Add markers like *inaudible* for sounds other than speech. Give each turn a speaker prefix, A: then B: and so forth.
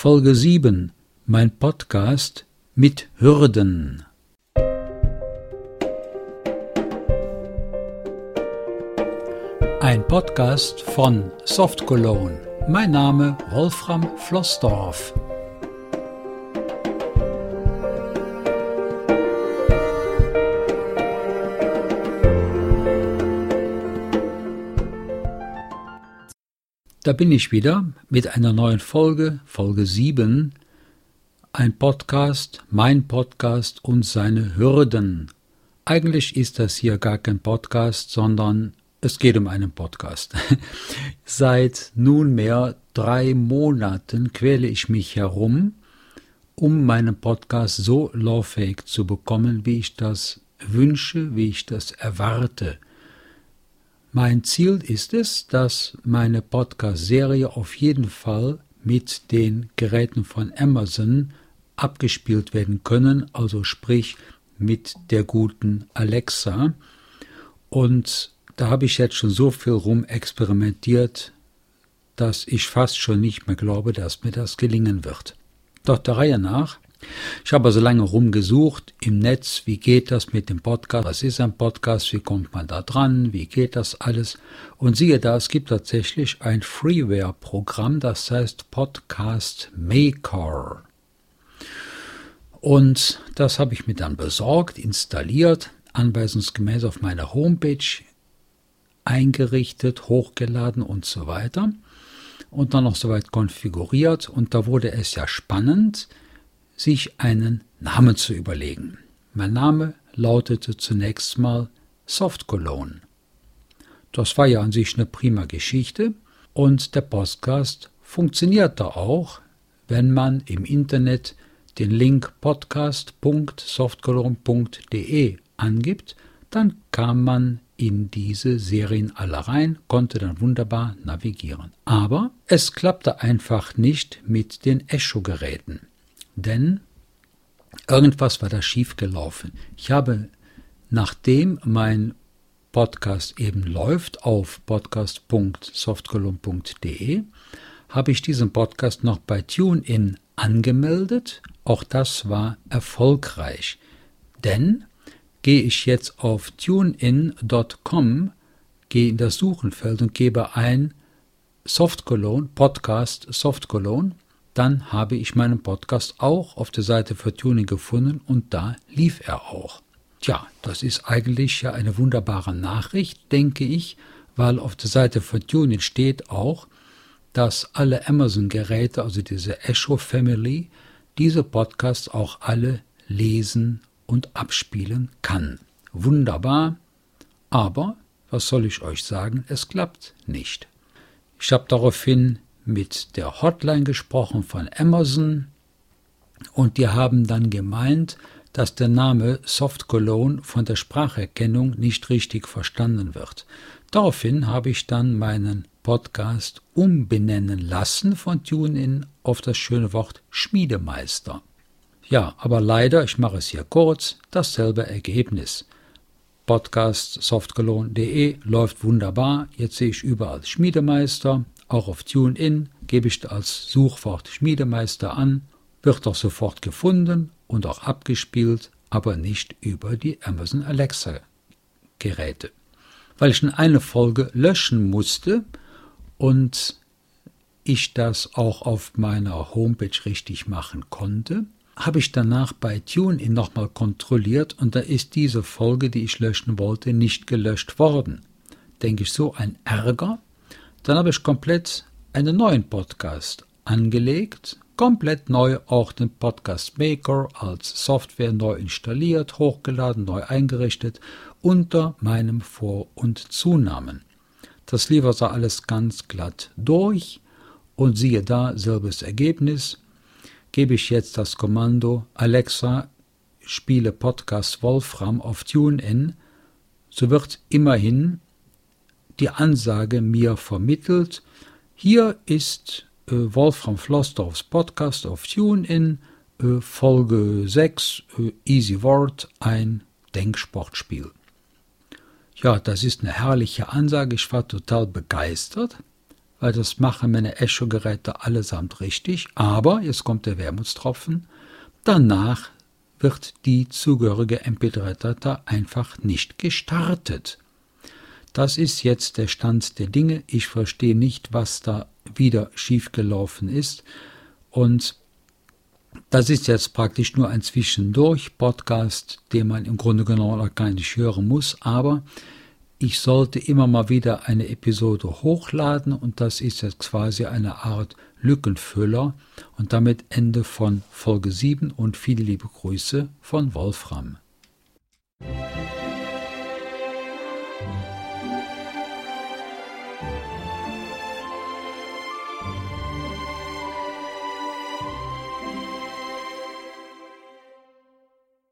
A: Folge 7, mein Podcast mit Hürden. Ein Podcast von Soft Cologne. Mein Name Wolfram Flossdorf. Da bin ich wieder mit einer neuen Folge, Folge 7, ein Podcast, mein Podcast und seine Hürden. Eigentlich ist das hier gar kein Podcast, sondern es geht um einen Podcast. *laughs* Seit nunmehr drei Monaten quäle ich mich herum, um meinen Podcast so lauffähig zu bekommen, wie ich das wünsche, wie ich das erwarte. Mein Ziel ist es, dass meine Podcast-Serie auf jeden Fall mit den Geräten von Amazon abgespielt werden können, also sprich mit der guten Alexa. Und da habe ich jetzt schon so viel rum experimentiert, dass ich fast schon nicht mehr glaube, dass mir das gelingen wird. Doch der Reihe nach ich habe also lange rumgesucht im Netz, wie geht das mit dem Podcast, was ist ein Podcast, wie kommt man da dran, wie geht das alles. Und siehe da, es gibt tatsächlich ein Freeware-Programm, das heißt Podcast Maker. Und das habe ich mir dann besorgt, installiert, anweisungsgemäß auf meiner Homepage eingerichtet, hochgeladen und so weiter. Und dann noch soweit konfiguriert. Und da wurde es ja spannend, sich einen Namen zu überlegen. Mein Name lautete zunächst mal Soft Cologne. Das war ja an sich eine prima Geschichte und der Podcast funktionierte auch, wenn man im Internet den Link podcast.softcologne.de angibt, dann kam man in diese Serien alle rein, konnte dann wunderbar navigieren. Aber es klappte einfach nicht mit den Echo-Geräten denn irgendwas war da schiefgelaufen. Ich habe, nachdem mein Podcast eben läuft auf podcast.softcolumn.de, habe ich diesen Podcast noch bei TuneIn angemeldet. Auch das war erfolgreich. Denn gehe ich jetzt auf tunein.com, gehe in das Suchenfeld und gebe ein Softcologne, Podcast Softcologne, dann habe ich meinen Podcast auch auf der Seite für Tuning gefunden und da lief er auch. Tja, das ist eigentlich ja eine wunderbare Nachricht, denke ich, weil auf der Seite für Tuning steht auch, dass alle Amazon-Geräte, also diese Echo Family, diese Podcasts auch alle lesen und abspielen kann. Wunderbar, aber was soll ich euch sagen, es klappt nicht. Ich habe daraufhin mit der Hotline gesprochen von Amazon und die haben dann gemeint, dass der Name Soft Cologne von der Spracherkennung nicht richtig verstanden wird. Daraufhin habe ich dann meinen Podcast umbenennen lassen von TuneIn auf das schöne Wort Schmiedemeister. Ja, aber leider, ich mache es hier kurz, dasselbe Ergebnis. Podcast softcologne.de läuft wunderbar. Jetzt sehe ich überall Schmiedemeister auch auf TuneIn gebe ich als Suchwort Schmiedemeister an, wird auch sofort gefunden und auch abgespielt, aber nicht über die Amazon Alexa Geräte. Weil ich in eine Folge löschen musste und ich das auch auf meiner Homepage richtig machen konnte, habe ich danach bei TuneIn nochmal kontrolliert und da ist diese Folge, die ich löschen wollte, nicht gelöscht worden. Denke ich, so ein Ärger, dann habe ich komplett einen neuen Podcast angelegt, komplett neu auch den Podcast Maker als Software neu installiert, hochgeladen, neu eingerichtet unter meinem Vor- und Zunamen. Das lief also alles ganz glatt durch und siehe da, selbes Ergebnis. Gebe ich jetzt das Kommando Alexa, spiele Podcast Wolfram auf TuneIn, so wird immerhin die Ansage mir vermittelt, hier ist äh, Wolfram Flossdorfs Podcast auf TuneIn, äh, Folge 6, äh, Easy Word, ein Denksportspiel. Ja, das ist eine herrliche Ansage, ich war total begeistert, weil das machen meine Echo-Geräte allesamt richtig. Aber, jetzt kommt der Wermutstropfen, danach wird die zugehörige MP3-Datei einfach nicht gestartet. Das ist jetzt der Stand der Dinge. Ich verstehe nicht, was da wieder schiefgelaufen ist. Und das ist jetzt praktisch nur ein Zwischendurch-Podcast, den man im Grunde genommen auch gar nicht hören muss. Aber ich sollte immer mal wieder eine Episode hochladen und das ist jetzt quasi eine Art Lückenfüller und damit Ende von Folge 7 und viele liebe Grüße von Wolfram. thank you